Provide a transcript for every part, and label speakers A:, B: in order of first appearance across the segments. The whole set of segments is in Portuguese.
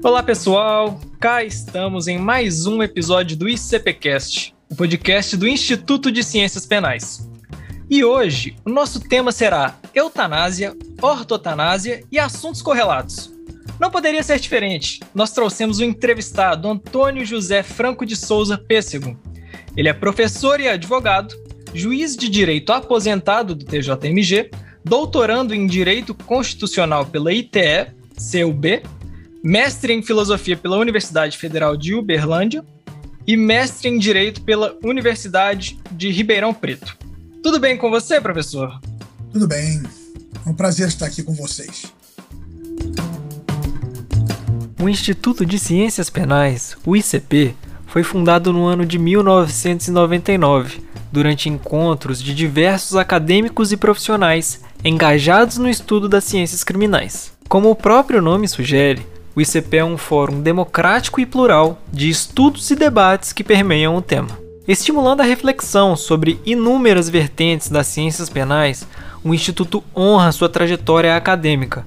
A: Olá pessoal, cá estamos em mais um episódio do ICPcast, o podcast do Instituto de Ciências Penais. E hoje o nosso tema será eutanásia, ortotanásia e assuntos correlatos. Não poderia ser diferente. Nós trouxemos o entrevistado Antônio José Franco de Souza Pêssego. Ele é professor e advogado, juiz de direito aposentado do TJMG, doutorando em Direito Constitucional pela ITE, CUB, mestre em Filosofia pela Universidade Federal de Uberlândia e mestre em Direito pela Universidade de Ribeirão Preto. Tudo bem com você, professor?
B: Tudo bem. É um prazer estar aqui com vocês.
A: O Instituto de Ciências Penais, o ICP, foi fundado no ano de 1999, durante encontros de diversos acadêmicos e profissionais engajados no estudo das ciências criminais. Como o próprio nome sugere, o ICP é um fórum democrático e plural de estudos e debates que permeiam o tema. Estimulando a reflexão sobre inúmeras vertentes das ciências penais, o Instituto honra sua trajetória acadêmica,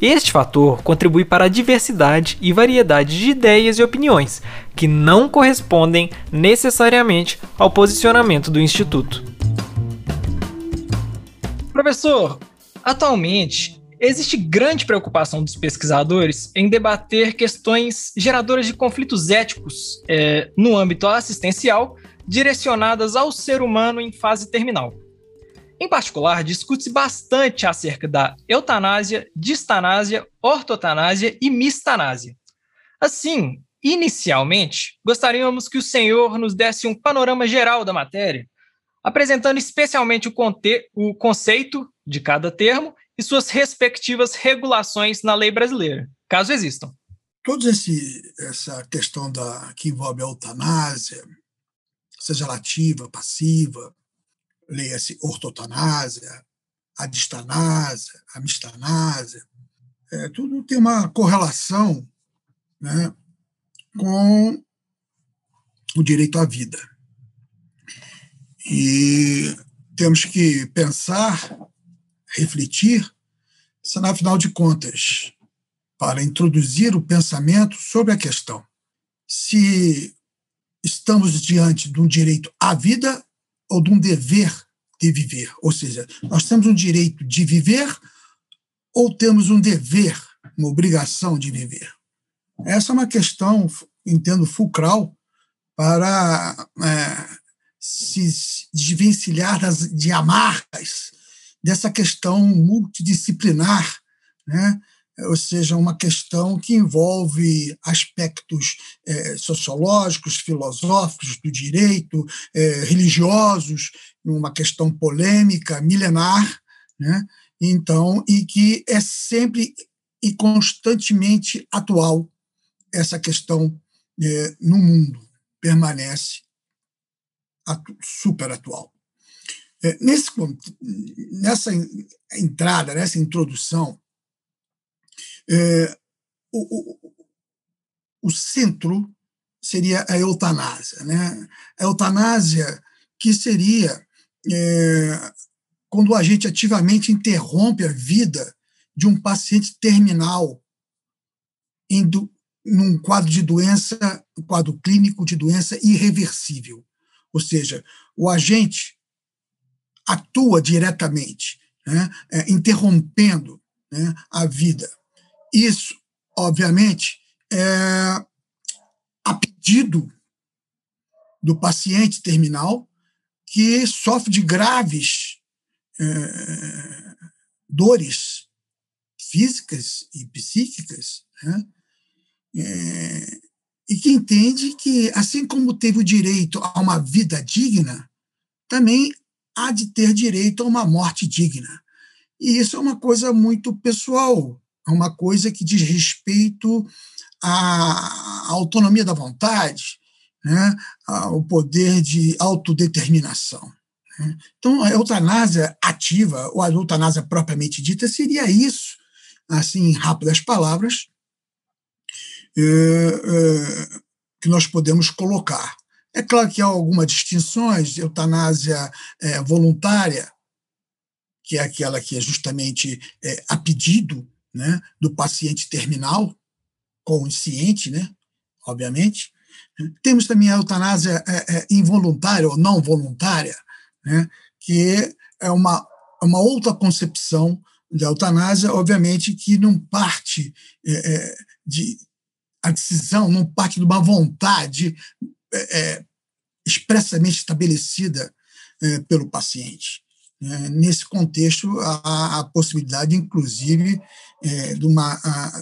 A: Este fator contribui para a diversidade e variedade de ideias e opiniões, que não correspondem necessariamente ao posicionamento do Instituto. Professor, atualmente existe grande preocupação dos pesquisadores em debater questões geradoras de conflitos éticos é, no âmbito assistencial direcionadas ao ser humano em fase terminal. Em particular, discute-se bastante acerca da eutanásia, distanásia, ortotanásia e mistanásia. Assim, inicialmente, gostaríamos que o senhor nos desse um panorama geral da matéria, apresentando especialmente o, o conceito de cada termo e suas respectivas regulações na lei brasileira, caso existam.
B: Toda essa questão da, que envolve a eutanásia, seja lativa, passiva, leia-se ortotanásia, adistanásia, amistanásia, é, tudo tem uma correlação né, com o direito à vida. E temos que pensar, refletir, se, afinal de contas, para introduzir o pensamento sobre a questão, se estamos diante de um direito à vida ou de um dever de viver. Ou seja, nós temos um direito de viver ou temos um dever, uma obrigação de viver. Essa é uma questão, entendo, fulcral para é, se desvencilhar das, de amarras dessa questão multidisciplinar, né? Ou seja, uma questão que envolve aspectos é, sociológicos, filosóficos, do direito, é, religiosos, uma questão polêmica, milenar, né? então, e que é sempre e constantemente atual essa questão é, no mundo, permanece atu super atual. Nesse, nessa entrada, nessa introdução, é, o, o, o, centro seria a eutanásia. Né? A eutanásia que seria é, quando o agente ativamente interrompe a vida de um paciente terminal em num quadro de doença, um quadro clínico de doença irreversível. Ou seja, o agente atua diretamente, né, é, interrompendo né, a vida isso, obviamente, é a pedido do paciente terminal, que sofre de graves é, dores físicas e psíquicas, né? é, e que entende que, assim como teve o direito a uma vida digna, também há de ter direito a uma morte digna. E isso é uma coisa muito pessoal, é uma coisa que diz respeito à autonomia da vontade, né, ao poder de autodeterminação. Né. Então, a eutanásia ativa, ou a eutanásia propriamente dita, seria isso, assim, em rápidas palavras, é, é, que nós podemos colocar. É claro que há algumas distinções, eutanásia é, voluntária, que é aquela que é justamente a pedido né, do paciente terminal, consciente, né, obviamente. Temos também a eutanásia é, é, involuntária ou não voluntária, né, que é uma, uma outra concepção da eutanásia, obviamente, que não parte é, é de a decisão não parte de uma vontade é, é, expressamente estabelecida é, pelo paciente. É, nesse contexto, há a possibilidade, inclusive, é, de, uma,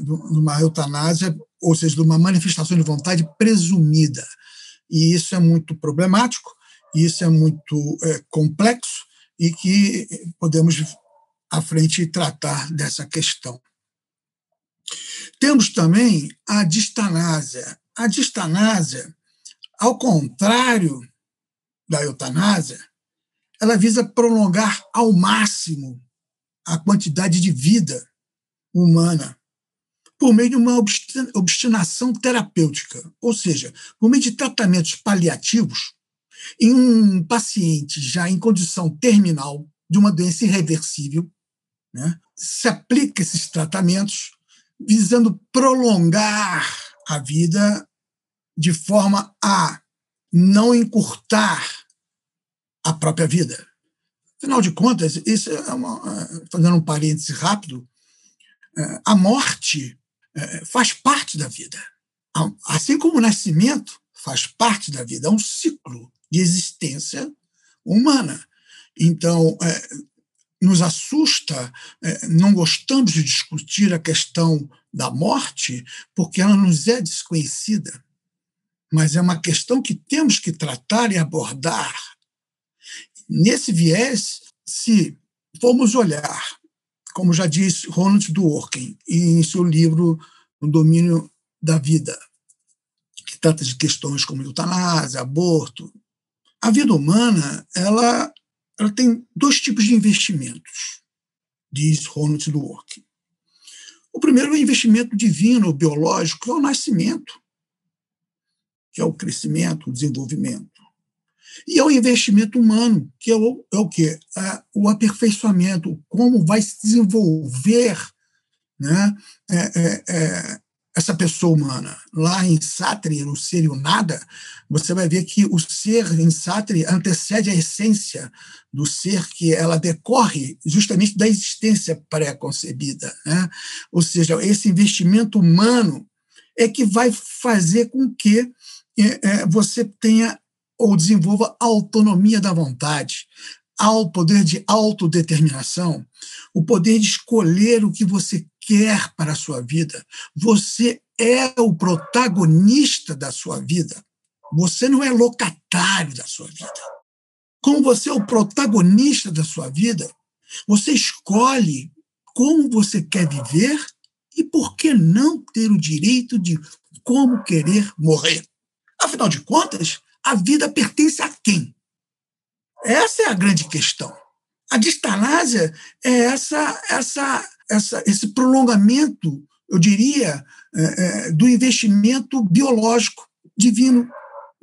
B: de uma eutanásia, ou seja, de uma manifestação de vontade presumida. E isso é muito problemático, isso é muito é, complexo e que podemos, à frente, tratar dessa questão. Temos também a distanásia. A distanásia, ao contrário da eutanásia, ela visa prolongar ao máximo a quantidade de vida humana por meio de uma obstinação terapêutica, ou seja, por meio de tratamentos paliativos em um paciente já em condição terminal de uma doença irreversível, né, se aplica esses tratamentos visando prolongar a vida de forma a não encurtar a própria vida. Afinal de contas, isso é uma, é, fazendo um parêntese rápido, é, a morte é, faz parte da vida. Assim como o nascimento faz parte da vida, é um ciclo de existência humana. Então, nos assusta, é, não gostamos de discutir a questão da morte, porque ela nos é desconhecida. Mas é uma questão que temos que tratar e abordar. Nesse viés, se formos olhar, como já disse Ronald Dworkin em seu livro O Domínio da Vida, que trata de questões como eutanásia, aborto, a vida humana ela ela tem dois tipos de investimentos, diz Ronald Dworkin. O primeiro é o investimento divino, biológico, que é o nascimento, que é o crescimento, o desenvolvimento. E é o investimento humano, que é o, é o quê? É o aperfeiçoamento, como vai se desenvolver né, é, é, é essa pessoa humana. Lá em Sartre, no Ser e o Nada, você vai ver que o ser em Sartre antecede a essência do ser, que ela decorre justamente da existência pré-concebida. Né? Ou seja, esse investimento humano é que vai fazer com que é, é você tenha ou desenvolva autonomia da vontade, ao poder de autodeterminação, o poder de escolher o que você quer para a sua vida. Você é o protagonista da sua vida. Você não é locatário da sua vida. Como você é o protagonista da sua vida, você escolhe como você quer viver e por que não ter o direito de como querer morrer. Afinal de contas, a vida pertence a quem? Essa é a grande questão. A distanásia é essa, essa essa, esse prolongamento, eu diria, é, é, do investimento biológico divino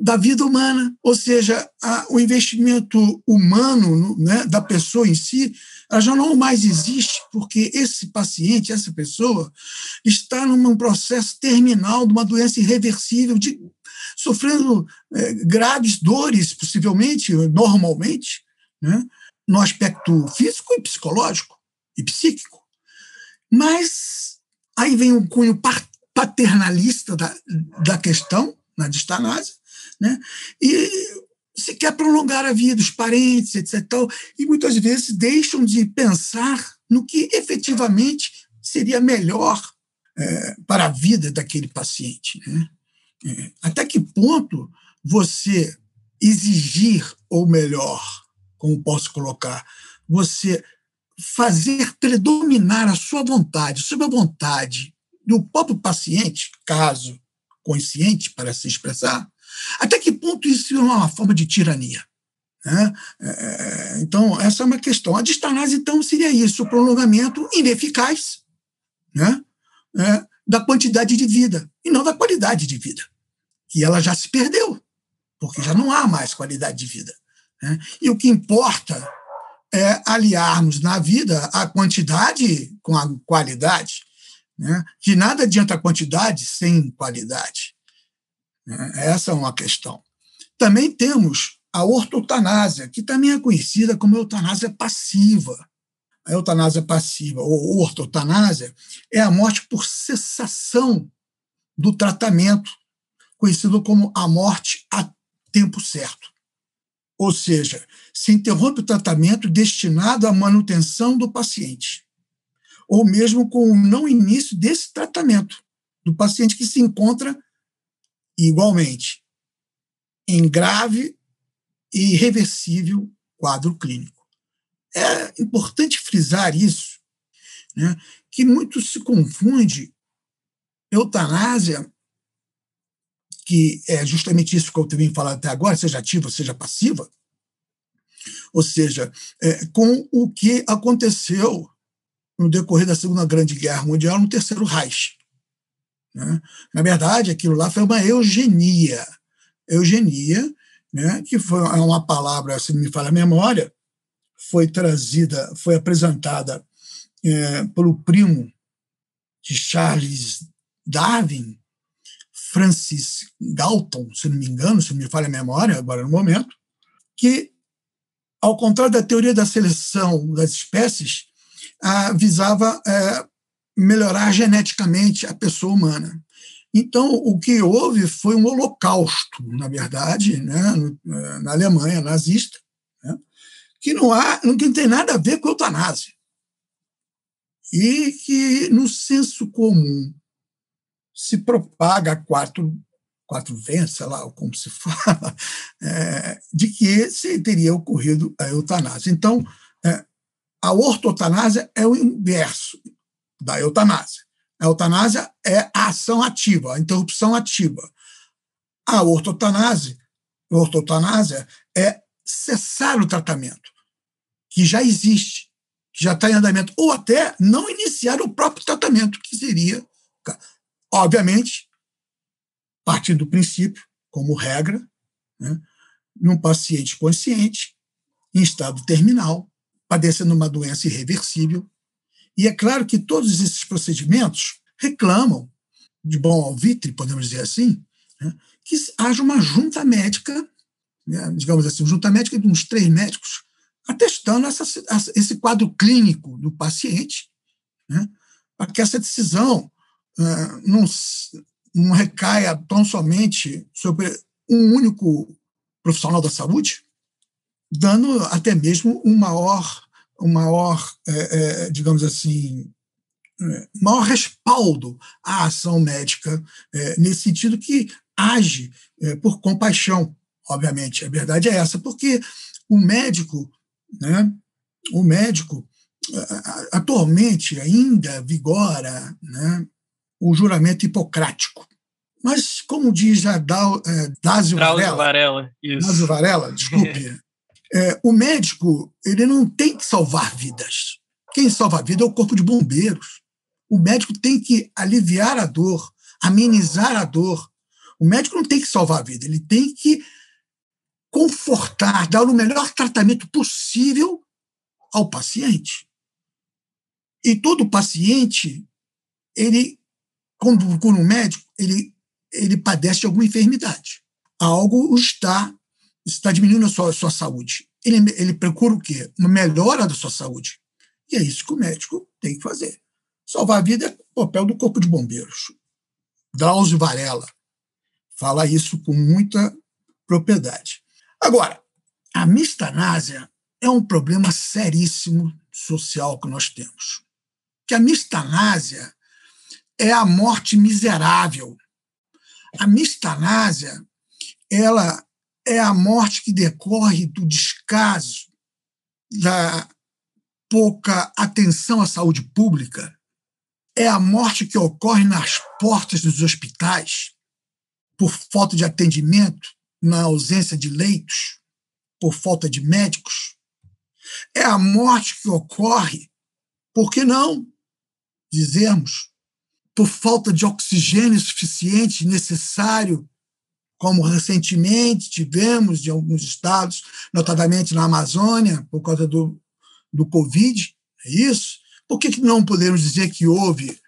B: da vida humana, ou seja, a, o investimento humano né, da pessoa em si, ela já não mais existe, porque esse paciente, essa pessoa, está num processo terminal de uma doença irreversível, de, sofrendo é, graves dores, possivelmente, normalmente, né, no aspecto físico e psicológico e psíquico. Mas aí vem um cunho paternalista da, da questão, na distanásia, né? e se quer prolongar a vida dos parentes, etc. E muitas vezes deixam de pensar no que efetivamente seria melhor é, para a vida daquele paciente. Né? É, até que ponto você exigir, ou melhor, como posso colocar, você fazer predominar a sua vontade sobre a vontade do próprio paciente, caso consciente para se expressar, até que ponto isso é uma forma de tirania? Né? É, então, essa é uma questão. A distanase, então, seria isso, o prolongamento ineficaz né? É, da quantidade de vida, e não da qualidade de vida, que ela já se perdeu, porque já não há mais qualidade de vida. Né? E o que importa é aliarmos na vida a quantidade com a qualidade. Né? De nada adianta a quantidade sem qualidade. Né? Essa é uma questão. Também temos a ortotanásia, que também é conhecida como eutanásia passiva. A eutanásia passiva, ou ortotanásia, é a morte por cessação do tratamento, conhecido como a morte a tempo certo. Ou seja, se interrompe o tratamento destinado à manutenção do paciente, ou mesmo com o não início desse tratamento do paciente que se encontra igualmente em grave e irreversível quadro clínico. É importante frisar isso, né, que muito se confunde eutanásia, que é justamente isso que eu tenho falado até agora, seja ativa, seja passiva, ou seja, é, com o que aconteceu no decorrer da Segunda Grande Guerra Mundial no Terceiro Reich. Né? Na verdade, aquilo lá foi uma eugenia. Eugenia, né, que foi uma palavra, se me fala a memória, foi trazida, foi apresentada é, pelo primo de Charles Darwin, Francis Galton, se não me engano, se não me falha a memória agora no momento, que, ao contrário da teoria da seleção das espécies, visava é, melhorar geneticamente a pessoa humana. Então, o que houve foi um holocausto, na verdade, né, eh, na Alemanha nazista, né, que não, há, não tem nada a ver com a eutanásia. E que, no senso comum, se propaga quatro, quatro ventos, sei lá como se fala, é, de que teria ocorrido a eutanásia. Então, é, a ortotanásia é o inverso da eutanásia. A eutanásia é a ação ativa, a interrupção ativa. A ortotanásia, a ortotanásia é cessar o tratamento, que já existe, que já está em andamento, ou até não iniciar o próprio tratamento, que seria, obviamente, partindo do princípio, como regra, né, num paciente consciente, em estado terminal, padecendo uma doença irreversível, e é claro que todos esses procedimentos reclamam, de bom alvitre, podemos dizer assim, né, que haja uma junta médica, né, digamos assim, junta médica de uns três médicos, atestando essa, esse quadro clínico do paciente, né, para que essa decisão não, não recaia tão somente sobre um único profissional da saúde, dando até mesmo um maior um maior, é, é, digamos assim, é, maior respaldo à ação médica, é, nesse sentido que age é, por compaixão, obviamente. A verdade é essa, porque o médico, né, o médico, atualmente ainda vigora né, o juramento hipocrático. Mas, como diz a Dásio Varela, Varela, Dásio Varela, desculpe, É, o médico ele não tem que salvar vidas. Quem salva a vida é o corpo de bombeiros. O médico tem que aliviar a dor, amenizar a dor. O médico não tem que salvar a vida, ele tem que confortar, dar o melhor tratamento possível ao paciente. E todo paciente, ele, quando procura um médico, ele, ele padece de alguma enfermidade. Algo está está diminuindo a sua, a sua saúde. Ele, ele procura o quê? Uma melhora da sua saúde. E é isso que o médico tem que fazer. Salvar a vida é o papel do Corpo de Bombeiros. Drauzio Varela fala isso com muita propriedade. Agora, a mistanásia é um problema seríssimo social que nós temos. Que a mistanásia é a morte miserável. A mistanásia, ela é a morte que decorre do descaso, da pouca atenção à saúde pública, é a morte que ocorre nas portas dos hospitais por falta de atendimento, na ausência de leitos, por falta de médicos. É a morte que ocorre, por que não dizermos, por falta de oxigênio suficiente necessário, como recentemente tivemos em alguns estados, notadamente na Amazônia, por causa do, do Covid, é isso? Por que, que não podemos dizer que houve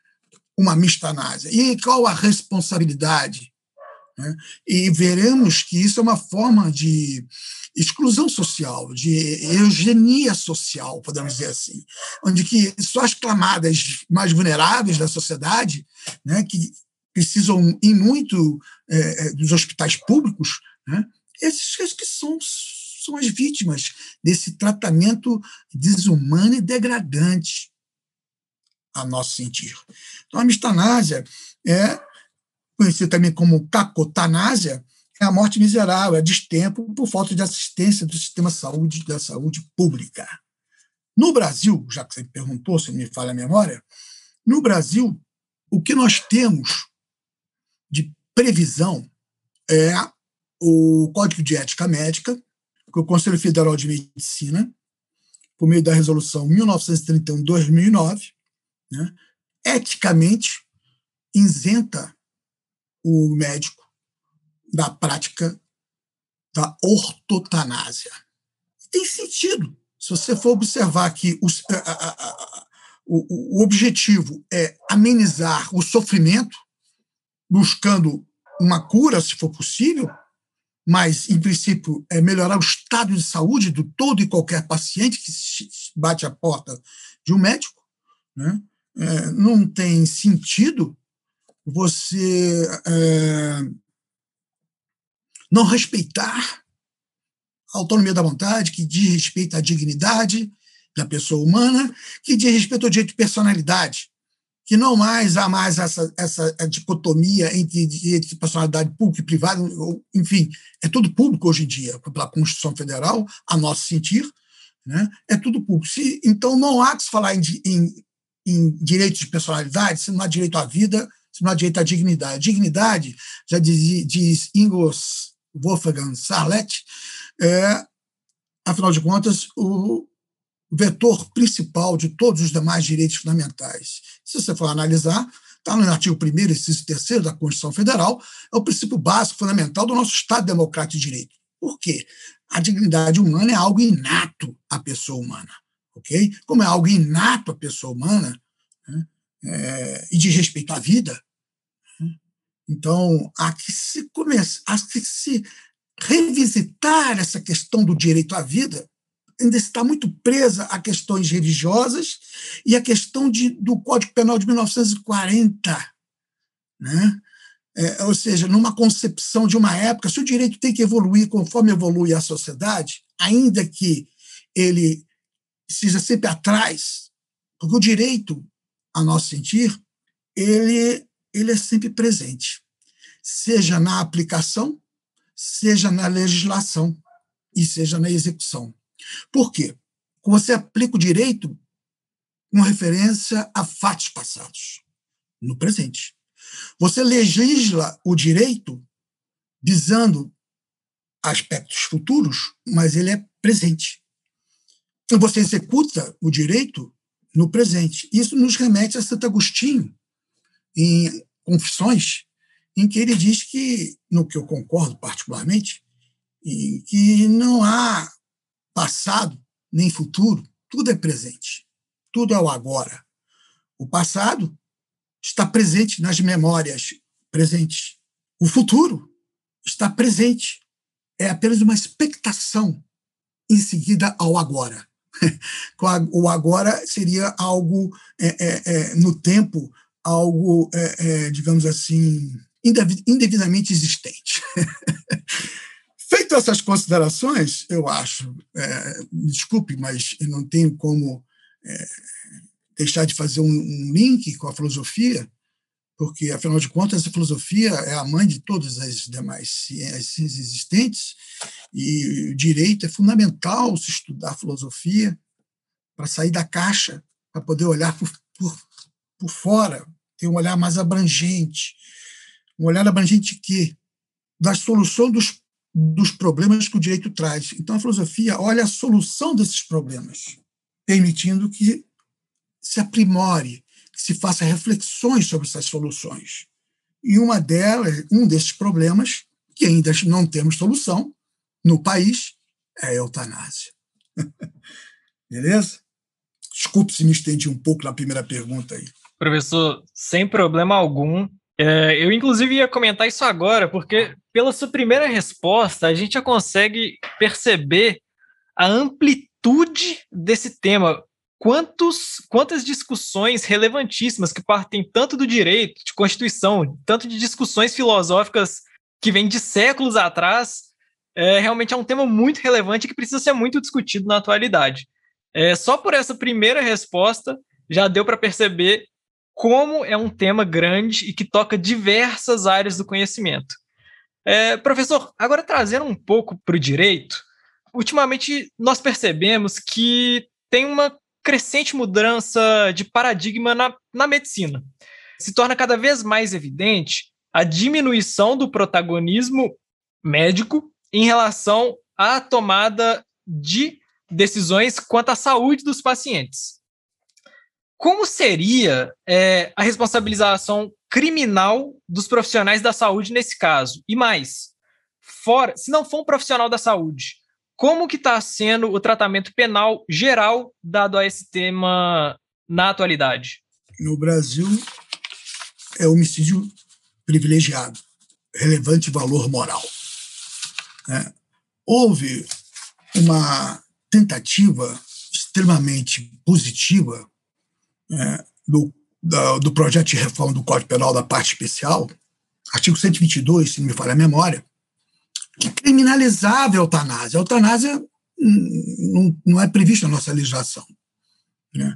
B: uma mistanásia? E qual a responsabilidade? Né? E veremos que isso é uma forma de exclusão social, de eugenia social, podemos dizer assim, onde que só as camadas mais vulneráveis da sociedade, né, que precisam em muito é, é dos hospitais públicos, né, esses que são são as vítimas desse tratamento desumano e degradante a nosso sentir. Então, a mistanásia é conhecida também como cacotanásia, é a morte miserável, é destempo por falta de assistência do sistema de saúde da saúde pública. No Brasil, já que você me perguntou, se me falha a memória, no Brasil, o que nós temos de previsão é o Código de Ética Médica, que o Conselho Federal de Medicina, por meio da resolução 1931-2009, né, eticamente isenta o médico da prática da ortotanásia. Tem sentido. Se você for observar que os, a, a, a, o, o objetivo é amenizar o sofrimento, buscando uma cura, se for possível, mas, em princípio, é melhorar o estado de saúde do todo e qualquer paciente que bate a porta de um médico. Né? É, não tem sentido você é, não respeitar a autonomia da vontade, que diz respeito à dignidade da pessoa humana, que diz respeito ao direito de personalidade que não mais há mais essa, essa dicotomia entre direito de personalidade pública e privada, enfim, é tudo público hoje em dia, pela Constituição Federal, a nosso sentir, né? é tudo público. Se, então não há que se falar em, em, em direito de personalidade se não há direito à vida, não direito à dignidade. Dignidade, já diz, diz Ingos Wolfgang Sarlet, é, afinal de contas, o, vetor principal de todos os demais direitos fundamentais. Se você for analisar, está no artigo 1 e inciso 3 da Constituição Federal, é o princípio básico, fundamental do nosso Estado Democrático de Direito. Por quê? A dignidade humana é algo inato à pessoa humana. ok? Como é algo inato à pessoa humana, né, é, e de respeito à vida, então há que se começar, há que se revisitar essa questão do direito à vida ainda está muito presa a questões religiosas e a questão de, do Código Penal de 1940. Né? É, ou seja, numa concepção de uma época, se o direito tem que evoluir conforme evolui a sociedade, ainda que ele seja sempre atrás, porque o direito, a nosso sentir, ele, ele é sempre presente, seja na aplicação, seja na legislação e seja na execução. Por quê? Você aplica o direito com referência a fatos passados, no presente. Você legisla o direito visando aspectos futuros, mas ele é presente. Você executa o direito no presente. Isso nos remete a Santo Agostinho, em Confissões, em que ele diz que, no que eu concordo particularmente, que não há passado nem futuro, tudo é presente. Tudo é o agora. O passado está presente nas memórias presentes. O futuro está presente. É apenas uma expectação em seguida ao agora. o agora seria algo é, é, é, no tempo, algo, é, é, digamos assim, indevidamente existente. Feito essas considerações, eu acho, é, desculpe, mas eu não tenho como é, deixar de fazer um, um, link com a filosofia, porque, afinal de contas, a filosofia é a mãe de todas as demais ciências existentes, e o direito é fundamental se estudar filosofia para sair da caixa, para poder olhar por, por, por fora, ter um olhar mais abrangente. Um olhar abrangente que da solução dos, dos problemas que o direito traz. Então, a filosofia olha a solução desses problemas, permitindo que se aprimore, que se faça reflexões sobre essas soluções. E uma delas, um desses problemas, que ainda não temos solução no país, é a eutanásia. Beleza? Desculpe se me estendi um pouco na primeira pergunta aí.
A: Professor, sem problema algum. É, eu, inclusive, ia comentar isso agora, porque pela sua primeira resposta, a gente já consegue perceber a amplitude desse tema. Quantos, quantas discussões relevantíssimas que partem tanto do direito, de Constituição, tanto de discussões filosóficas que vêm de séculos atrás, é, realmente é um tema muito relevante que precisa ser muito discutido na atualidade. É, só por essa primeira resposta já deu para perceber como é um tema grande e que toca diversas áreas do conhecimento. É, professor, agora trazendo um pouco para o direito, ultimamente nós percebemos que tem uma crescente mudança de paradigma na, na medicina. Se torna cada vez mais evidente a diminuição do protagonismo médico em relação à tomada de decisões quanto à saúde dos pacientes. Como seria é, a responsabilização criminal dos profissionais da saúde nesse caso? E mais, fora, se não for um profissional da saúde, como que está sendo o tratamento penal geral dado a esse tema na atualidade?
B: No Brasil, é homicídio privilegiado, relevante valor moral. É. Houve uma tentativa extremamente positiva é, do, da, do projeto de reforma do Código Penal da parte especial, artigo 122, se não me falha a memória, que criminalizava a eutanásia. A eutanásia não, não é prevista na nossa legislação. Né?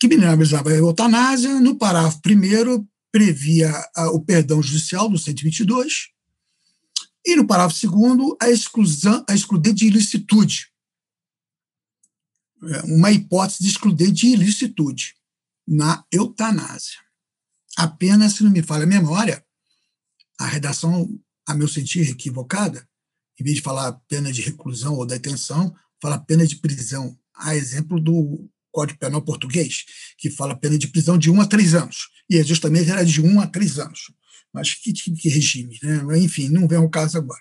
B: Criminalizava a eutanásia, no parágrafo primeiro previa o perdão judicial do 122, e no parágrafo segundo a exclusão, a excludente de ilicitude, é, uma hipótese de excludente de ilicitude na eutanásia. Apenas, se não me falha a memória, a redação, a meu sentir, equivocada, em vez de falar pena de reclusão ou detenção, fala pena de prisão. A exemplo do Código Penal português, que fala pena de prisão de um a três anos. E é justamente era de um a três anos. Mas que, que regime, né? Enfim, não vem ao caso agora.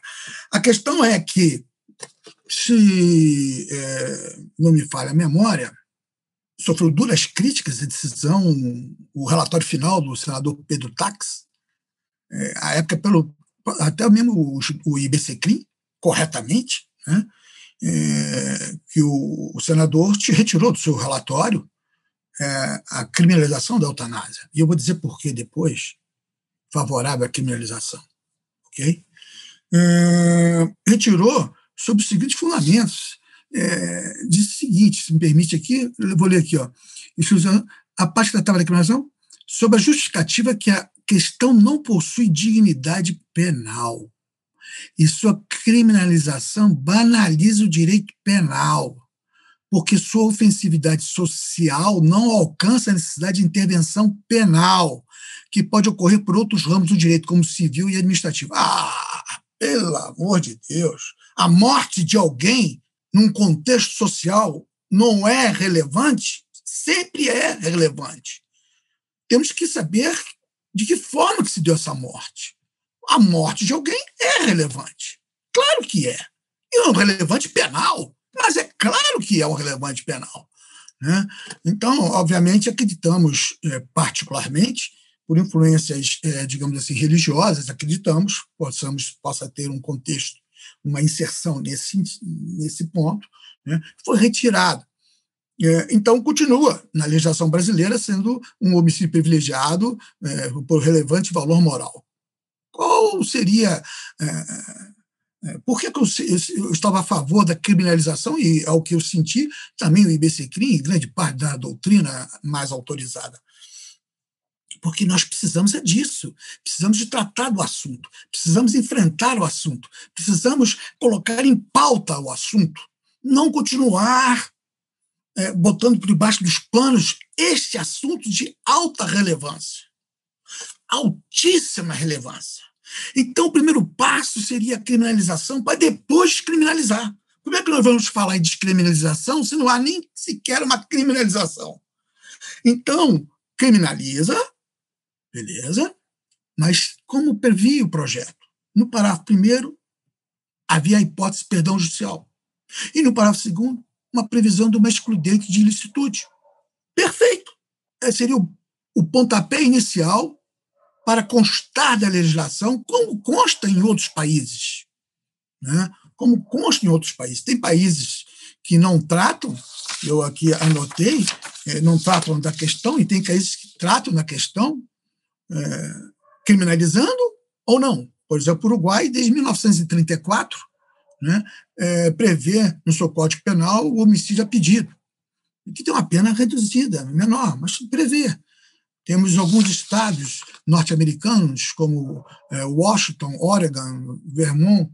B: A questão é que se é, não me falha a memória, sofreu duras críticas à decisão, o relatório final do senador Pedro Tax, é, à época pelo até mesmo o, o IBCCRIM, corretamente, né, é, que o, o, senador te retirou do seu relatório é, a criminalização da eutanásia. E eu vou dizer por que depois, favorável à criminalização. ok? É, retirou sob os seguintes fundamentos. É, diz o seguinte, se me permite aqui, vou ler aqui, ó, a parte da tabela de criminalização, sob a justificativa que a questão não possui dignidade penal e sua criminalização banaliza o direito penal, porque sua ofensividade social não alcança a necessidade de intervenção penal, que pode ocorrer por outros ramos do direito, como civil e administrativo. Ah, pelo amor de Deus! a morte de alguém num contexto social não é relevante? Sempre é relevante. Temos que saber de que forma que se deu essa morte. A morte de alguém é relevante. Claro que é. E é um relevante penal, mas é claro que é um relevante penal. Né? Então, obviamente, acreditamos é, particularmente, por influências, é, digamos assim, religiosas, acreditamos possamos possa ter um contexto uma inserção nesse, nesse ponto, né, foi retirado. É, então, continua na legislação brasileira sendo um homicídio privilegiado é, por relevante valor moral. Qual seria é, É, por que, que eu, eu, estava a favor da criminalização e, ao que eu senti, também o IBC-CRIM, grande parte da doutrina mais autorizada? Porque nós precisamos é disso, precisamos de tratar do assunto, precisamos enfrentar o assunto, precisamos colocar em pauta o assunto, não continuar é, botando por debaixo dos panos este assunto de alta relevância, altíssima relevância. Então, o primeiro passo seria a criminalização, para depois criminalizar. Como é que nós vamos falar em descriminalização se não há nem sequer uma criminalização? Então, criminaliza, beleza, mas como previa o projeto? No parágrafo primeiro, havia a hipótese de perdão judicial. E no parágrafo segundo, uma previsão de uma excludente de ilicitude. Perfeito! Esse seria o, o pontapé inicial para constar da legislação, como consta em outros países. Né? Como consta em outros países. Tem países que não tratam, eu aqui anotei, é, não tratam da questão, e tem países que tratam da questão, é, criminalizando ou não. Por exemplo, o Uruguai, desde 1934, né, é, prevê no seu Código Penal o homicídio a pedido, que tem uma pena reduzida, menor, mas prevê. Temos alguns estados norte-americanos, como é, Washington, Oregon, Vermont,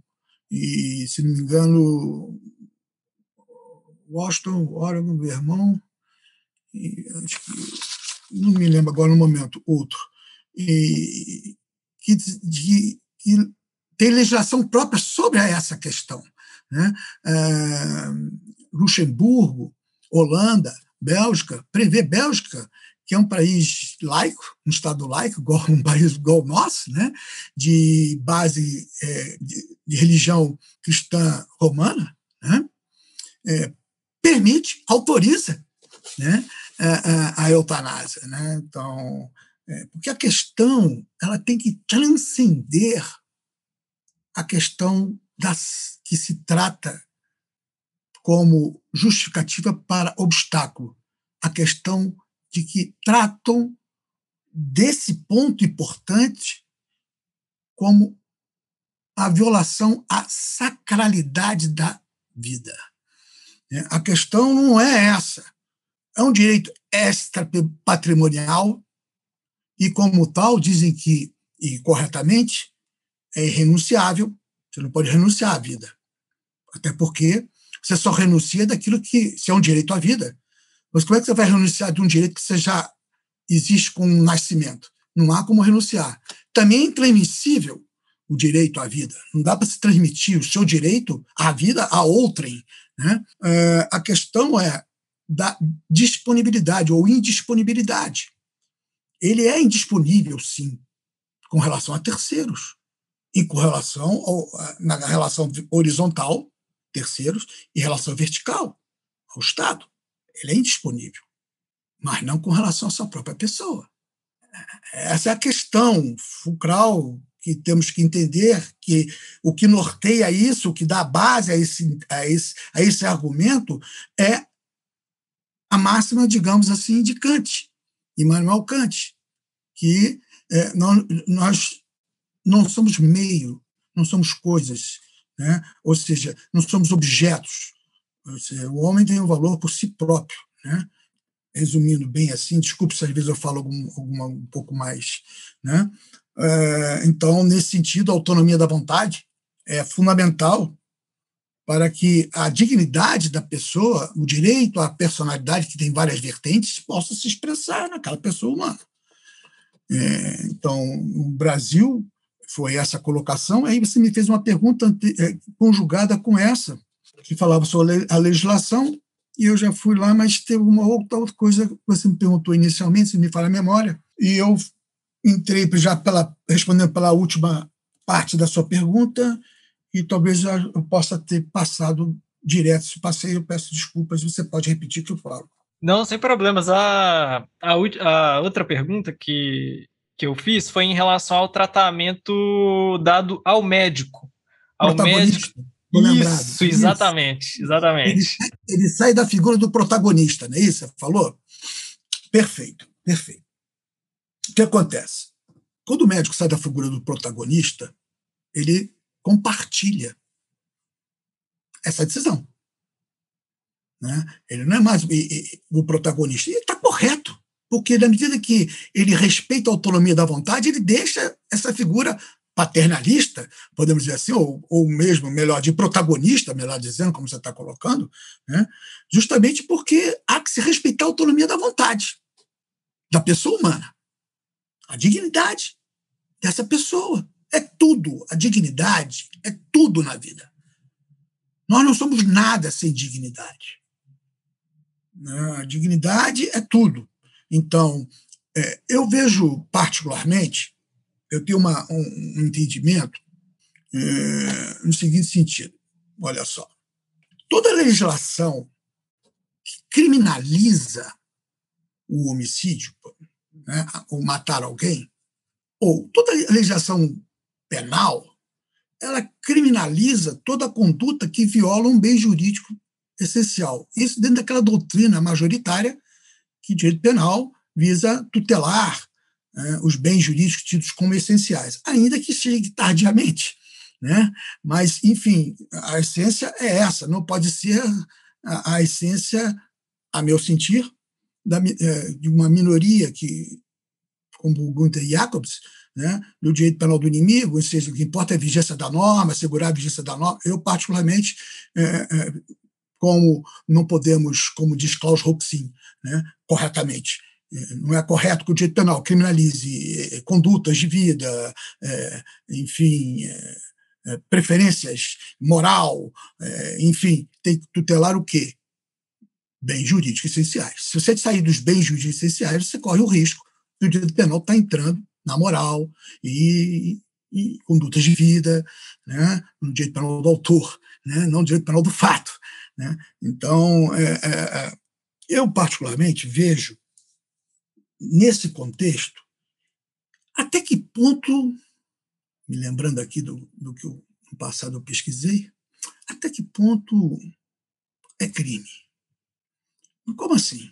B: e, se não me engano, Washington, Oregon, Vermont, e, acho que, não me lembro agora no momento, outro, e, que, de, que tem legislação própria sobre essa questão. Né? É, Luxemburgo, Holanda, Bélgica, prevê Bélgica que é um país laico, um Estado laico, igual, um país igual o nosso, né, de base é, de, de, religião cristã romana, né, é, permite, autoriza né, a, a, a eutanásia. Né? Então, é, porque a questão ela tem que transcender a questão das que se trata como justificativa para obstáculo, a questão de que tratam desse ponto importante como a violação à sacralidade da vida. É, a questão não é essa. É um direito extra patrimonial e, como tal, dizem que, e corretamente, é irrenunciável. Você não pode renunciar à vida. Até porque você só renuncia daquilo que, se é um direito à vida, mas como é que você vai renunciar de um direito que você já existe com o nascimento? Não há como renunciar. Também é intransmissível o direito à vida. Não dá para se transmitir o seu direito à vida a outrem. Né? Uh, a questão é da disponibilidade ou indisponibilidade. Ele é indisponível, sim, com relação a terceiros, e com relação ao, na relação horizontal, terceiros, e relação vertical, ao Estado. Ele é indisponível, mas não com relação à sua própria pessoa. Essa é a questão fulcral que temos que entender que o que norteia isso, o que dá base a esse, a esse, a esse argumento é a máxima, digamos assim, de Kant, Immanuel Kant, que é, nós, nós não somos meio, não somos coisas, né? ou seja, não somos objetos, o homem tem um valor por si próprio, né? Resumindo bem assim, desculpe se às vezes eu falo algum, alguma, um pouco mais, né? É, então, nesse sentido, a autonomia da vontade é fundamental para que a dignidade da pessoa, o direito à personalidade, que tem várias vertentes, possa se expressar naquela pessoa humana. É, então, no Brasil, foi essa colocação, aí você me fez uma pergunta é, conjugada com essa, que falava sobre a legislação, e eu já fui lá, mas teve uma outra, outra coisa que você me perguntou inicialmente, se me fala a memória, e eu entrei já pela, respondendo pela última parte da sua pergunta, e talvez eu possa ter passado direto. Se passei, eu peço desculpas, você pode repetir o que eu falo.
A: Não, sem problemas. A, a, a outra pergunta que, que eu fiz foi em relação ao tratamento dado ao médico. Ao médico isso, exatamente, exatamente.
B: Ele, ele, sai da figura do protagonista, não é isso? Você falou? Perfeito, perfeito. O que acontece? Quando o médico sai da figura do protagonista, ele compartilha essa decisão. Né? Ele não é mais o protagonista. E está correto, porque na medida que ele respeita a autonomia da vontade, ele deixa essa figura paternalista, podemos dizer assim, ou, ou mesmo, melhor, de protagonista, melhor dizendo, como você está colocando, né? justamente porque há que se respeitar a autonomia da vontade da pessoa humana. A dignidade dessa pessoa. É tudo. A dignidade é tudo na vida. Nós não somos nada sem dignidade. Né? A dignidade é tudo. Então, é, eu vejo particularmente, eu tenho uma, um, um entendimento é, no seguinte sentido: olha só, toda legislação que criminaliza o homicídio, né, ou matar alguém, ou toda legislação penal, ela criminaliza toda conduta que viola um bem jurídico essencial. Isso dentro daquela doutrina majoritária que direito penal visa tutelar né, os bens jurídicos tidos como essenciais, ainda que chegue tardiamente. Né? Mas, enfim, a essência é essa, não pode ser a, a essência, a meu sentir, da, é, de uma minoria que, como Gunther Jacobs, né, do direito penal do inimigo, ou seja, o que importa é a vigência da norma, assegurar a vigência da norma. Eu, particularmente, é, é, como não podemos, como diz Klaus Roxin, né, corretamente, é, não é correto que o direito penal criminalize é, condutas de vida, é, enfim, preferências moral, enfim, tem que tutelar o quê? bens jurídicos essenciais. Se você sair dos bens jurídicos essenciais, você corre o risco do direito penal estar tá entrando na moral e, e condutas de vida, né, no direito penal do autor, né, não no direito penal do fato. Né? Então, é, é, é, eu particularmente vejo nesse contexto até que ponto, me lembrando aqui do, do que no passado eu pesquisei, até que ponto é crime como assim?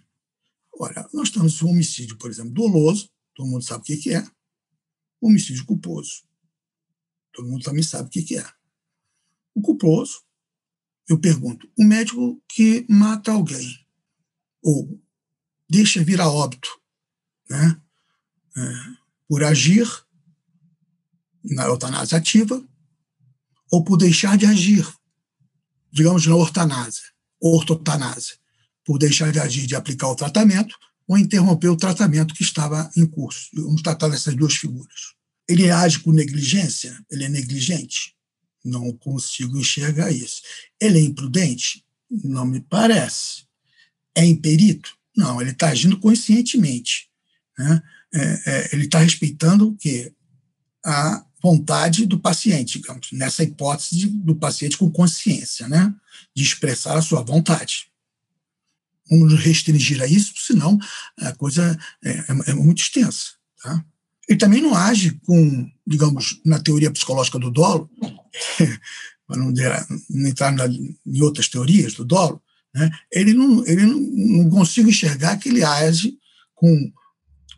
B: Olha, nós temos um homicídio, por exemplo, doloso, todo mundo sabe o que é. Homicídio culposo. Todo mundo também sabe o que, é. O culposo, eu pergunto, o médico que mata alguém, ou deixa vir a óbito, né, é, por agir na eutanásia ativa, ou por deixar de agir, digamos, na ortanásia, ortotanásia por deixar de agir de aplicar o tratamento ou interromper o tratamento que estava em curso. Vamos tratar dessas duas figuras. Ele age com negligência? Ele é negligente? Não consigo enxergar isso. Ele é imprudente? Não me parece. É imperito? Não, ele está agindo conscientemente. Né? É, é, ele está respeitando o quê? A vontade do paciente, digamos, nessa hipótese do paciente com consciência, né? de expressar a sua vontade vamos restringir a isso, senão a coisa é, é, é muito extensa. Tá? Ele também não age com, digamos, na teoria psicológica do dolo, para não, entrar na, em outras teorias do dolo, né? ele, não, ele não, não consigo enxergar que ele age com,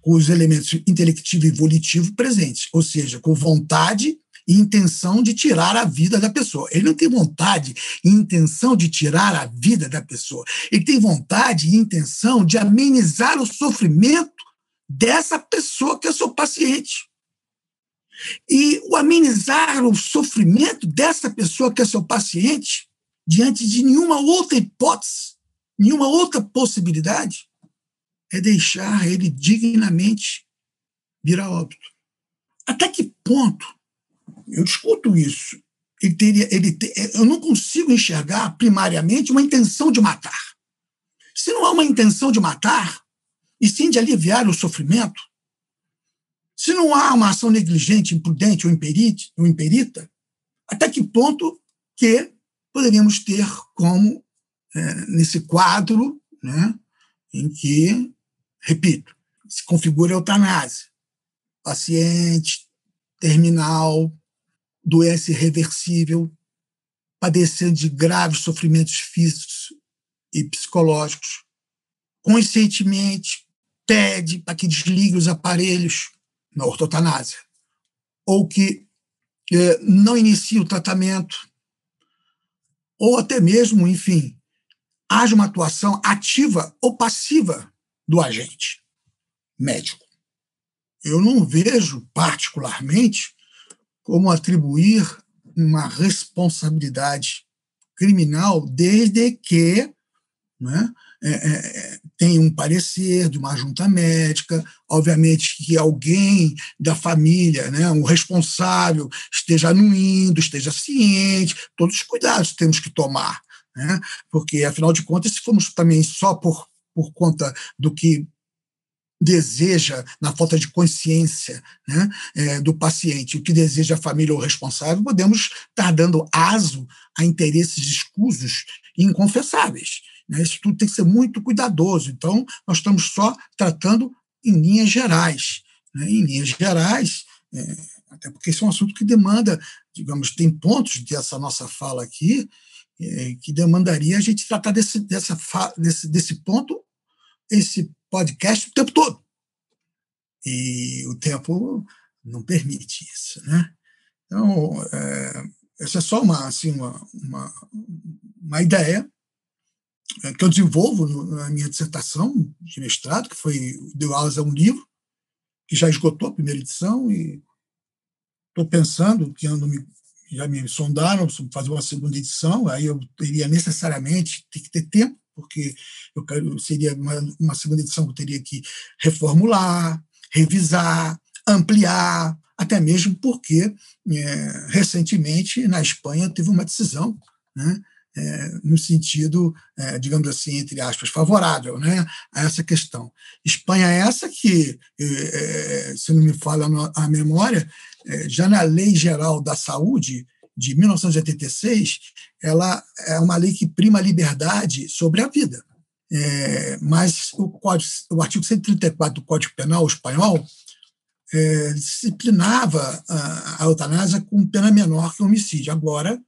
B: com os elementos intelectivo e volitivo presentes, ou seja, com vontade intenção de tirar a vida da pessoa. Ele não tem vontade e intenção de tirar a vida da pessoa. Ele tem vontade e intenção de amenizar o sofrimento dessa pessoa que é seu paciente. E o amenizar o sofrimento dessa pessoa que é seu paciente, diante de nenhuma outra hipótese, nenhuma outra possibilidade, é deixar ele dignamente vir a óbito. Até que ponto eu discuto isso. Ele teria, ele te, eu não consigo enxergar primariamente uma intenção de matar. Se não há uma intenção de matar, e sim de aliviar o sofrimento, se não há uma ação negligente, imprudente ou, imperite, ou imperita, até que ponto que poderíamos ter como, é, nesse quadro, né, em que, repito, se configura a eutanásia. Paciente terminal, doença irreversível, padecendo de graves sofrimentos físicos e psicológicos, conscientemente pede para que desligue os aparelhos na ortotanásia, ou que eh, não inicie o tratamento, ou até mesmo, enfim, haja uma atuação ativa ou passiva do agente médico. Eu não vejo, particularmente, como atribuir uma responsabilidade criminal desde que né, é, é, tem um parecer de uma junta médica, obviamente que alguém da família, né, um responsável, esteja anuindo, esteja ciente, todos os cuidados temos que tomar, né, porque, afinal de contas, se formos também só por, por conta do que deseja, na falta de consciência né, é, do paciente, o que deseja a família ou o responsável, podemos estar dando aso a interesses escusos e inconfessáveis. Né? Isso tudo tem que ser muito cuidadoso. Então, nós estamos só tratando em linhas gerais. Né? Em linhas gerais, é, até porque esse é um assunto que demanda, digamos, tem pontos dessa nossa fala aqui é, que demandaria a gente tratar desse, dessa, desse, desse ponto, esse podcast o tempo todo. E o tempo não permite isso. Né? Então, é, essa é só uma, assim, uma, uma, uma ideia é, que eu desenvolvo na minha dissertação de mestrado, que foi Deu Aulas é um livro, que já esgotou a primeira edição, e estou pensando que ando me, já me sondaram fazer uma segunda edição, aí eu teria necessariamente que ter tempo porque eu quero, seria uma, uma segunda edição que eu teria que reformular, revisar, ampliar, até mesmo porque é, recentemente na Espanha teve uma decisão, né, é, no sentido, é, digamos assim, entre aspas, favorável né, a essa questão. Espanha é essa que, é, se não me falha a memória, é, já na Lei Geral da Saúde, de 1986, ela é uma lei que prima a liberdade sobre a vida. É, mas o, código, o artigo 134 do Código Penal espanhol é, disciplinava a, a eutanásia com pena menor que o homicídio. Agora,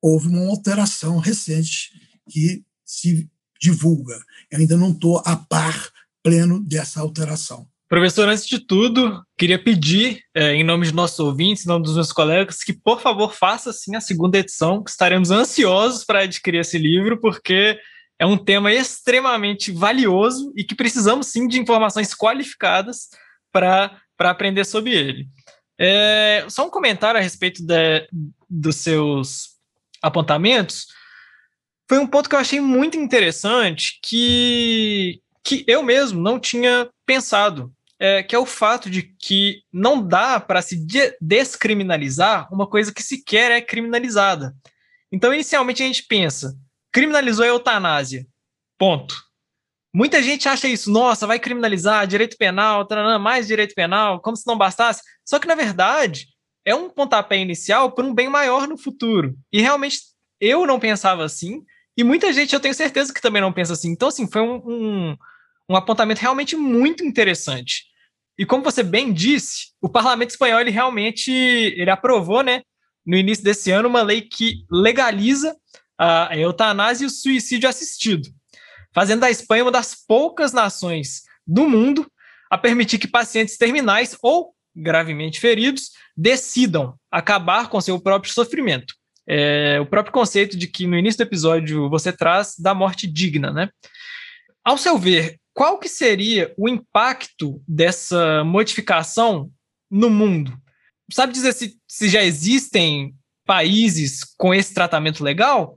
B: houve uma alteração recente que se divulga. Eu ainda não estou a par pleno dessa alteração.
A: Professor, antes de tudo, queria pedir, é, em nome de nossos ouvintes, em nome dos meus colegas, que, por favor, faça sim a segunda edição, que estaremos ansiosos para adquirir esse livro, porque é um tema extremamente valioso e que precisamos sim de informações qualificadas para aprender sobre ele. É, só um comentário a respeito de, dos seus apontamentos. Foi um ponto que eu achei muito interessante que, que eu mesmo não tinha pensado é, que é o fato de que não dá para se de descriminalizar uma coisa que sequer é criminalizada. Então, inicialmente, a gente pensa, criminalizou a eutanásia. Ponto. Muita gente acha isso, nossa, vai criminalizar direito penal, mais direito penal, como se não bastasse. Só que, na verdade, é um pontapé inicial para um bem maior no futuro. E realmente eu não pensava assim, e muita gente eu tenho certeza que também não pensa assim. Então, assim, foi um, um um apontamento realmente muito interessante. E como você bem disse, o parlamento espanhol ele realmente ele aprovou, né, no início desse ano, uma lei que legaliza a eutanásia e o suicídio assistido, fazendo da Espanha uma das poucas nações do mundo a permitir que pacientes terminais ou gravemente feridos decidam acabar com seu próprio sofrimento. É, o próprio conceito de que no início do episódio você traz da morte digna, né? Ao seu ver, qual que seria o impacto dessa modificação no mundo? Sabe dizer se, se já existem países com esse tratamento legal?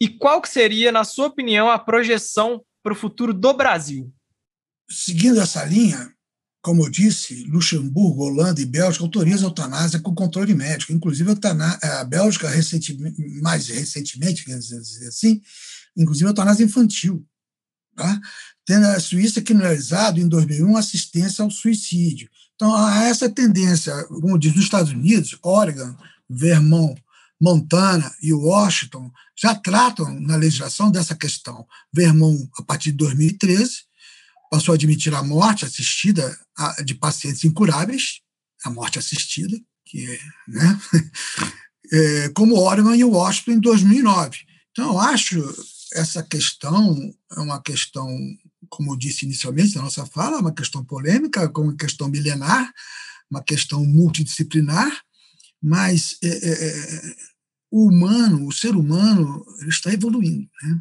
A: E qual que seria, na sua opinião, a projeção para o futuro do Brasil?
B: Seguindo essa linha, como eu disse, Luxemburgo, Holanda e Bélgica autorizam a eutanásia com controle médico. Inclusive, a, Bélgica, recentemente, mais recentemente, assim, inclusive a eutanásia infantil. Tá? Tendo a Suíça criminalizado em 2001 assistência ao suicídio. Então, há essa tendência, como diz nos Estados Unidos, Oregon, Vermont, Montana e Washington já tratam na legislação dessa questão. Vermont, a partir de 2013, passou a admitir a morte assistida de pacientes incuráveis, a morte assistida, que né? é, como Oregon e Washington em 2009. Então, eu acho essa questão é uma questão como eu disse inicialmente na nossa fala, uma questão polêmica, uma questão milenar, uma questão multidisciplinar, mas é, é, é, o humano, o ser humano, está evoluindo. Né?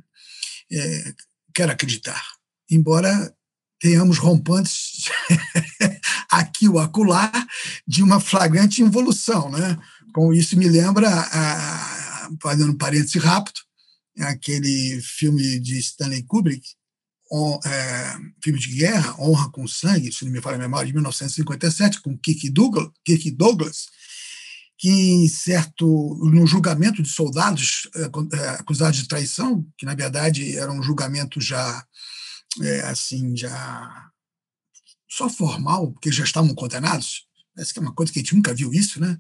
B: É, quero acreditar. Embora tenhamos rompantes aqui ou acolá de uma flagrante involução. Né? Com isso me lembra, a, fazendo um parêntese rápido, aquele filme de Stanley Kubrick, on, é, filme de guerra, Honra com Sangue, se não me falha a memória, de 1957, com Kirk Douglas que em certo no julgamento de soldados é, é, acusados de traição, que na verdade era um julgamento já é, assim já só formal, porque já estavam condenados. Parece que é uma coisa que a gente nunca viu isso, né?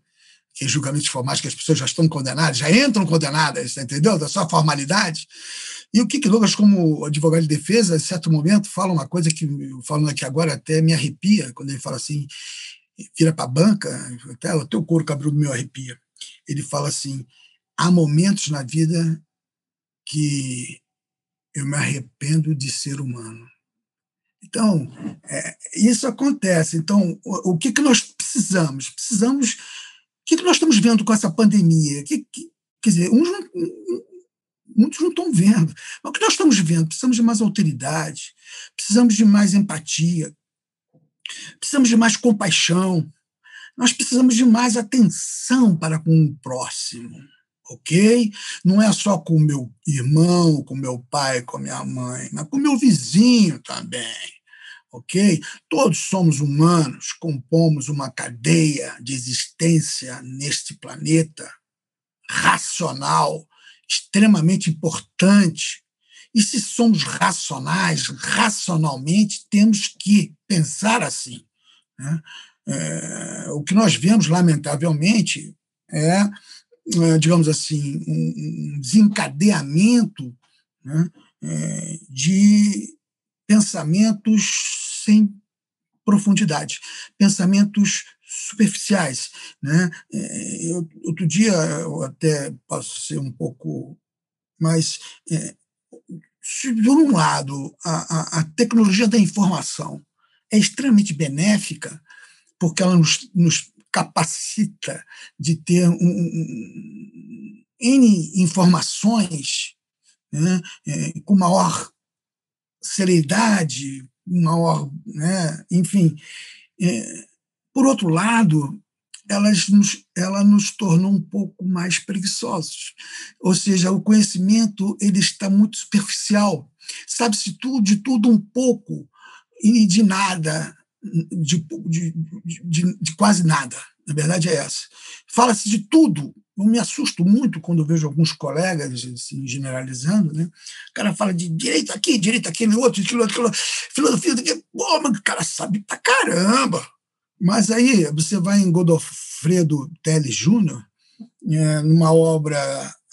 B: Que julgamentos formais que as pessoas já estão condenadas, já entram condenadas, entendeu? Da sua formalidade. E o Kik Douglas, como advogado de defesa, em certo momento, fala uma coisa que, falando aqui agora, até me arrepia, quando ele fala assim: vira para a banca, até, o couro cabeludo meu arrepia. Ele fala assim: há momentos na vida que eu me arrependo de ser humano. Então, é, isso acontece. Então, o, o, que, que nós precisamos? Precisamos. Que, que nós estamos vendo com essa pandemia? Que, que, quer dizer, uns não, muitos não estão vendo. Mas o que nós estamos vendo? Precisamos de mais autoridade, precisamos de mais empatia, Precisamos de mais compaixão. Nós precisamos de mais atenção para com o próximo, ok? Não é só com o meu irmão, com meu pai, com minha mãe, mas com o meu vizinho também, ok? Todos somos humanos, compomos uma cadeia de existência neste planeta racional, extremamente importante, e se somos racionais, racionalmente, temos que pensar assim. Né? É, o que nós vemos, lamentavelmente, é, é digamos assim, um desencadeamento né, é, de pensamentos sem profundidade, pensamentos superficiais. Né? É, eu, outro dia, eu até posso ser um pouco mais é, se, por um lado, a, a, a, tecnologia da informação é extremamente benéfica, porque ela nos, nos capacita de ter um, um, N informações né, é, com maior celeridade, maior. Né, enfim. É, por outro lado, elas nos, ela nos tornou um pouco mais preguiçosos. Ou seja, o conhecimento ele está muito superficial. Sabe-se tudo, de tudo um pouco e de nada, de, de, de, de quase nada. Na verdade é essa. Fala-se de tudo. Eu me assusto muito quando vejo alguns colegas assim, generalizando, né? O cara fala de direito aqui, direito aquele outro, aquilo, aquilo, filosofia, pô, mas o cara sabe pra caramba mas aí você vai em Godofredo Teles Júnior, é, numa obra,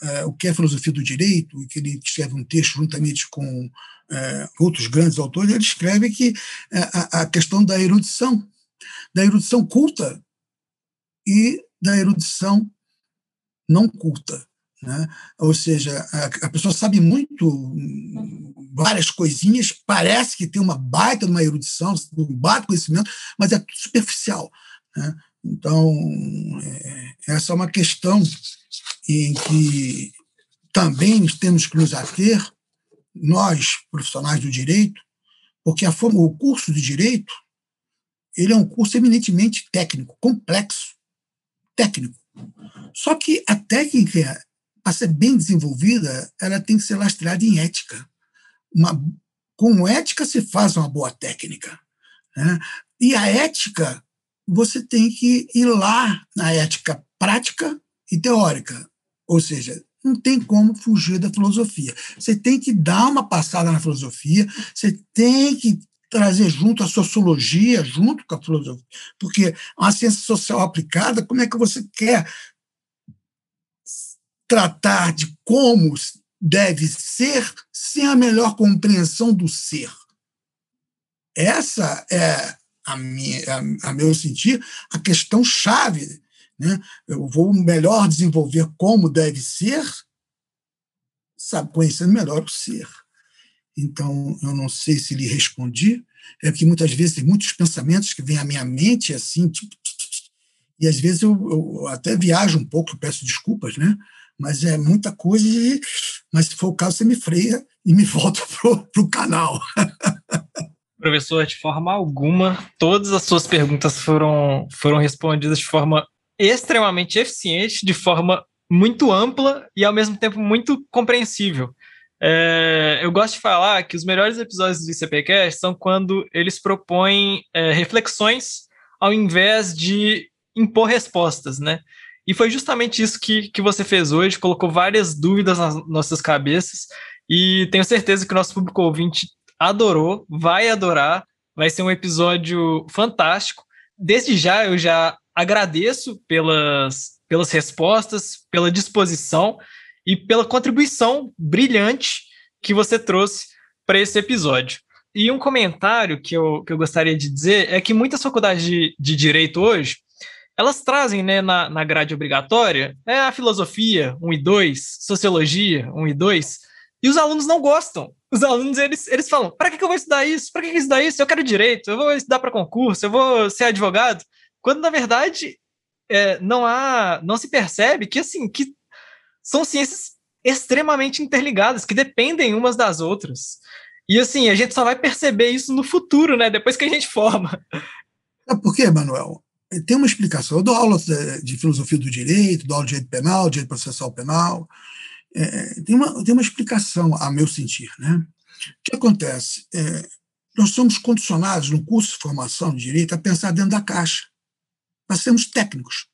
B: é, O que é Filosofia do Direito, que ele escreve um texto juntamente com é, outros grandes autores, ele escreve que é, a, a questão da erudição, da erudição culta e da erudição não culta. Né? Ou seja, a, a, pessoa sabe muito, várias coisinhas, parece que tem uma baita uma erudição, um baita conhecimento, mas é tudo superficial. Né? Então, é, essa é uma questão em que também temos que nos ater, nós, profissionais do direito, porque a forma, o curso de direito ele é um curso eminentemente técnico, complexo, técnico. Só que a técnica para ser bem desenvolvida, ela tem que ser lastreada em ética. Uma, com ética se faz uma boa técnica. Né? E a ética, você tem que ir lá na ética prática e teórica. Ou seja, não tem como fugir da filosofia. Você tem que dar uma passada na filosofia, você tem que trazer junto a sociologia, junto com a filosofia. Porque uma ciência social aplicada, como é que você quer tratar de como deve ser sem a melhor compreensão do ser. Essa é, a, minha, a, a meu sentir, a questão chave. Né? Eu vou melhor desenvolver como deve ser, sabe, conhecendo melhor o ser. Então, eu não sei se lhe respondi, é que muitas vezes tem muitos pensamentos que vêm à minha mente assim, tipo, e às vezes eu, eu até viajo um pouco, peço desculpas, né? mas é muita coisa, e, mas se for o caso, você me freia e me volta para o canal.
A: Professor, de forma alguma, todas as suas perguntas foram, foram respondidas de forma extremamente eficiente, de forma muito ampla e ao mesmo tempo muito compreensível. É, eu gosto de falar que os melhores episódios do ICPcast são quando eles propõem é, reflexões ao invés de impor respostas, né? E foi justamente isso que, que você fez hoje, colocou várias dúvidas nas nossas cabeças, e tenho certeza que o nosso público ouvinte adorou, vai adorar, vai ser um episódio fantástico. Desde já, eu já agradeço pelas, pelas respostas, pela disposição e pela contribuição brilhante que você trouxe para esse episódio. E um comentário que eu, que eu gostaria de dizer é que muitas faculdades de, de direito hoje elas trazem né, na, na grade obrigatória é a filosofia 1 e 2, sociologia 1 e 2, e os alunos não gostam. Os alunos eles, eles falam: para que, que eu vou estudar isso? Para que, que estudar isso? Eu quero direito, eu vou estudar para concurso, eu vou ser advogado. Quando na verdade é, não há, não se percebe que assim que são ciências extremamente interligadas, que dependem umas das outras. E assim, a gente só vai perceber isso no futuro, né? Depois que a gente forma.
B: Por porque, Manuel, tem uma explicação. Eu dou aula de filosofia do direito, dou aula de direito penal, direito processual penal. É, tem, uma, tem uma explicação, a meu sentir. Né? O que acontece? É, nós somos condicionados no curso de formação de direito a pensar dentro da caixa. Nós sermos técnicos.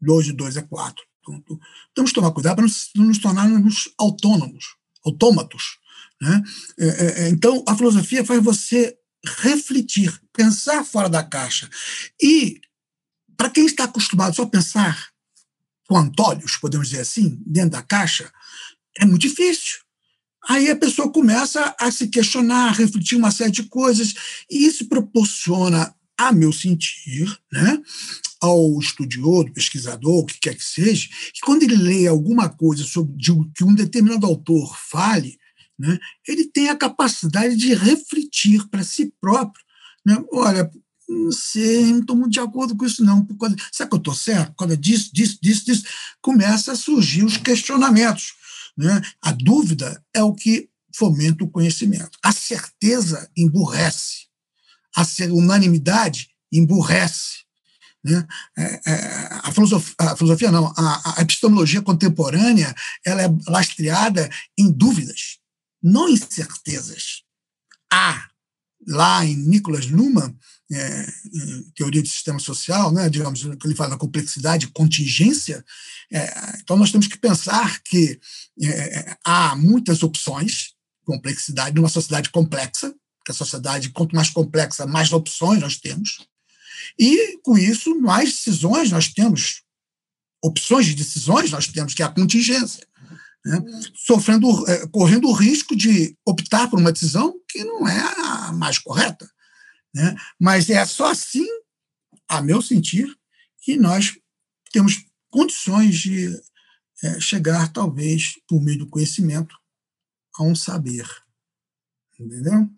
B: 2 de 2 é 4. Portanto, temos que tomar cuidado para não nos tornarmos autônomos, autômatos. Né? É, é, é, então, a filosofia faz você refletir, pensar fora da caixa. E, para quem está acostumado só a pensar com antólios, podemos dizer assim, dentro da caixa, é muito difícil. Aí a pessoa começa a se questionar, a refletir uma série de coisas, e isso proporciona, a meu sentir, né, ao estudioso, pesquisador, o que quer que seja, que quando ele lê alguma coisa sobre de que um determinado autor fale, né, ele tem a capacidade de refletir para si próprio. Né, olha, não sei, não estou muito de acordo com isso, não. Causa, será que eu estou certo? Por causa disso, disso, disso, disso, começa a surgir os questionamentos. Né? A dúvida é o que fomenta o conhecimento. A certeza emburrece. A unanimidade emburrece. Né? É, é, a, filosofia, a, filosofia, não, a, a epistemologia contemporânea ela é lastreada em dúvidas não incertezas. Há, lá em Nicholas Luhmann, é, teoria do sistema social, né, digamos, que ele fala da complexidade contingência, é, então nós temos que pensar que é, há muitas opções, complexidade, numa sociedade complexa, que a sociedade, quanto mais complexa, mais opções nós temos, e com isso, mais decisões nós temos, opções de decisões nós temos, que é a contingência né, sofrendo, é, correndo o risco de optar por uma decisão que não é a mais correta. Né? Mas é só assim, a meu sentir, que nós temos condições de é, chegar, talvez, por meio do conhecimento, a um saber. Entendeu?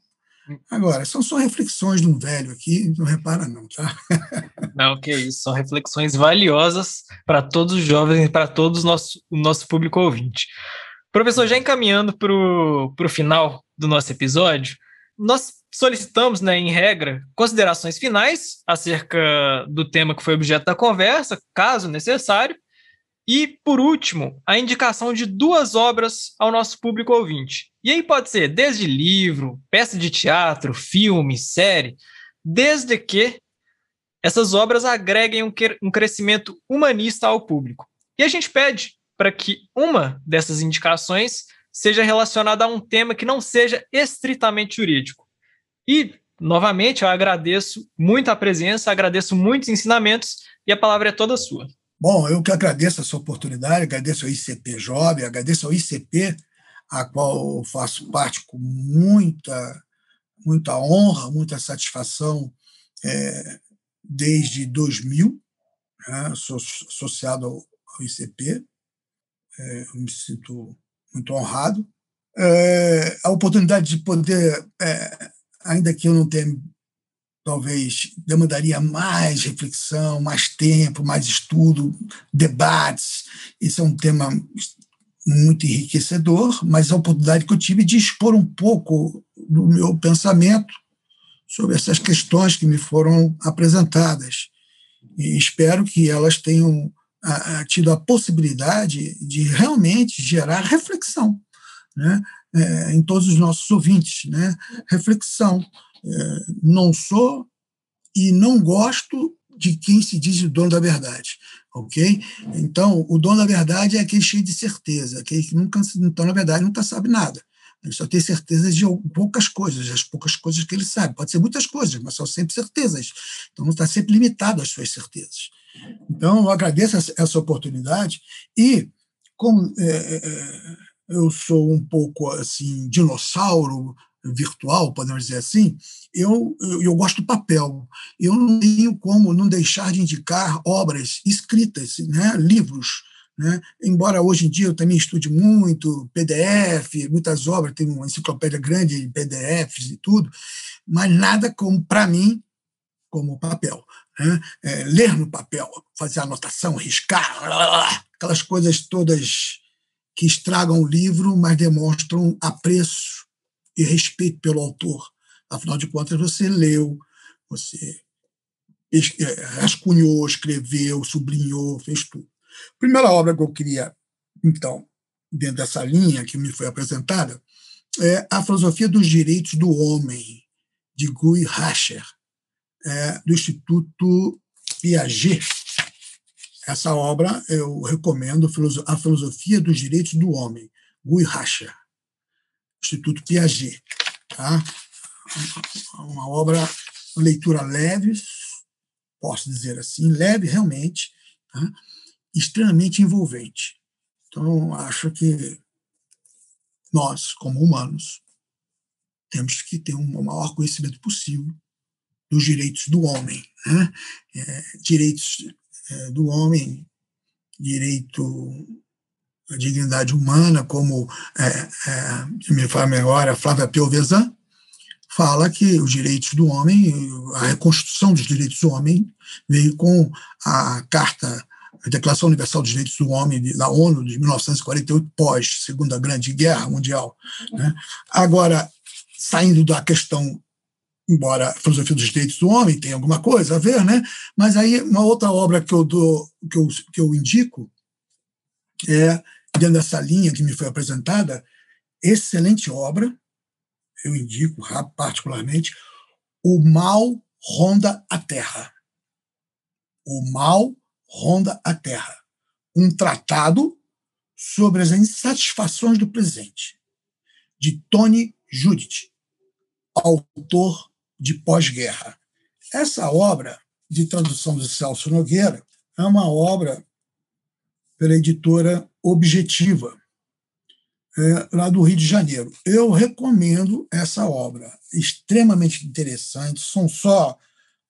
B: Agora, são só reflexões de um velho aqui, não repara não, tá?
A: Não, que isso, são reflexões valiosas para todos os jovens para nosso, o nosso público ouvinte. Professor, já encaminhando para o final do nosso episódio, nós solicitamos, né, em regra, considerações finais acerca do tema que foi objeto da conversa, caso necessário, e, por último, a indicação de duas obras ao nosso público ouvinte. E aí pode ser desde livro, peça de teatro, filme, série, desde que essas obras agreguem um, crescimento humanista ao público. E a gente pede para que uma dessas indicações seja relacionada a um tema que não seja estritamente jurídico. E, novamente, eu agradeço muito a presença, agradeço muitos ensinamentos e a palavra é toda sua.
B: Bom, eu que agradeço essa oportunidade, agradeço ao ICP Jovem, agradeço ao ICP, a qual eu faço parte com muita, muita honra, muita satisfação é, desde 2000, né, sou associado ao, ICP, é, me sinto muito honrado. É, a oportunidade de poder, é, ainda que eu não tenha talvez demandaria mais reflexão, mais tempo, mais estudo, debates. Esse é um tema muito enriquecedor, mas a oportunidade que eu tive de expor um pouco do meu pensamento sobre essas questões que me foram apresentadas. E espero que elas tenham tido a possibilidade de realmente gerar reflexão né? É, em todos os nossos ouvintes. Né? Reflexão. É, não sou e não gosto de quem se diz o dono da verdade, ok? Então, o dono da verdade é aquele cheio de certeza, aquele que nunca, então, na verdade, nunca sabe nada. Ele só tem certeza de poucas coisas, as poucas coisas que ele sabe. Pode ser muitas coisas, mas são sempre certezas. Então, está sempre limitado às suas certezas. Então, eu agradeço essa oportunidade e, como é, é, eu sou um pouco assim dinossauro virtual, podemos dizer assim, eu, eu, eu, gosto do papel. Eu não tenho como não deixar de indicar obras escritas, né, livros. Né? Embora hoje em dia eu também estude muito PDF, muitas obras, tenho uma enciclopédia grande de PDFs e tudo, mas nada como, para mim, como papel. Né? É, ler no papel, fazer anotação, riscar, aquelas coisas todas que estragam o livro, mas demonstram apreço e respeito pelo autor. Afinal de contas, você leu, você é, rascunhou, escreveu, sublinhou, fez tudo. A primeira obra que eu queria, então, dentro dessa linha que me foi apresentada, é A Filosofia dos Direitos do Homem, de Guy Rascher, é, do Instituto Piaget. Essa obra eu recomendo, A Filosofia dos Direitos do Homem, Guy Rascher, Instituto Piaget. Tá? Uma obra, uma leitura leve, posso dizer assim, leve realmente, tá? extremamente envolvente. Então, acho que nós, como humanos, temos que ter um maior conhecimento possível dos direitos do homem. Né? É, direitos é, do homem, direito à dignidade humana, como é, é, me fala agora Flávia Piovesan, fala que os direitos do homem, a reconstrução dos direitos do homem veio com a Carta a Declaração Universal dos Direitos do Homem da ONU de 1948, pós Segunda Grande Guerra Mundial. Né? Agora, saindo da questão, embora a filosofia dos direitos do homem tenha alguma coisa a ver, né? mas aí uma outra obra que eu, dou, que eu, que eu indico é, dentro dessa linha que me foi apresentada, excelente obra, eu indico particularmente, O Mal Ronda a Terra. O Mal ronda a Terra. Um tratado sobre as insatisfações do presente, de Tony Judith, autor de Pós-Guerra. Essa obra, de tradução de Celso Nogueira, é uma obra pela editora Objetiva, é, lá do Rio de Janeiro. Eu recomendo essa obra, extremamente interessante, são só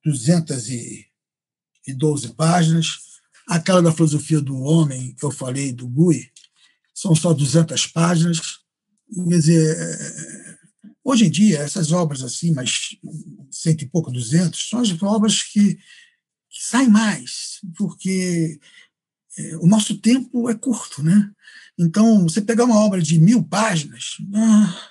B: 212 páginas, Aquela da filosofia do homem, que eu falei, do Gui, são só 200 páginas. Quer dizer, é, hoje em dia, essas obras assim, mais cento e pouco, 200, são as obras que, que saem mais, porque é, o nosso tempo é curto, né? Então, você pegar uma obra de mil páginas, ah,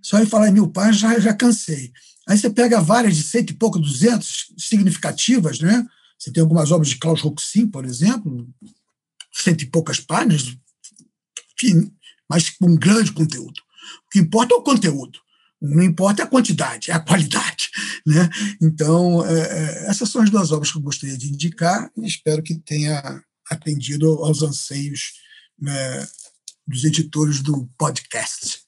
B: só em falar em mil páginas já, já cansei. Aí você pega várias de cento e pouco, duzentos, significativas, né? Você tem algumas obras de Klaus Roxin, por exemplo, cento e poucas páginas, mas com um grande conteúdo. O que importa é o conteúdo, não importa a quantidade, é a qualidade. Né? Então, é, é, essas são as duas obras que eu gostaria de indicar e espero que tenha atendido aos anseios né, dos editores do podcast.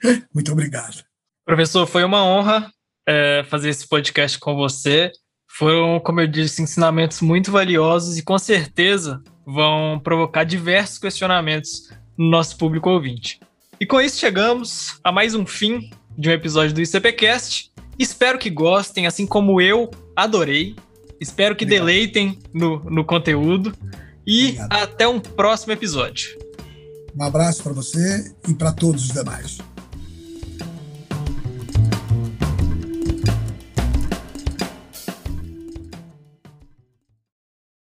B: Muito obrigado.
A: Professor, foi uma honra é, fazer esse podcast com você. Foram, como eu disse, ensinamentos muito valiosos e com certeza vão provocar diversos questionamentos no nosso público ouvinte. E com isso chegamos a mais um fim de um episódio do ICPcast. Espero que gostem, assim como eu adorei. Espero que Obrigado. deleitem no, no conteúdo. E Obrigado. até um próximo episódio.
B: Um abraço para você e para todos os demais.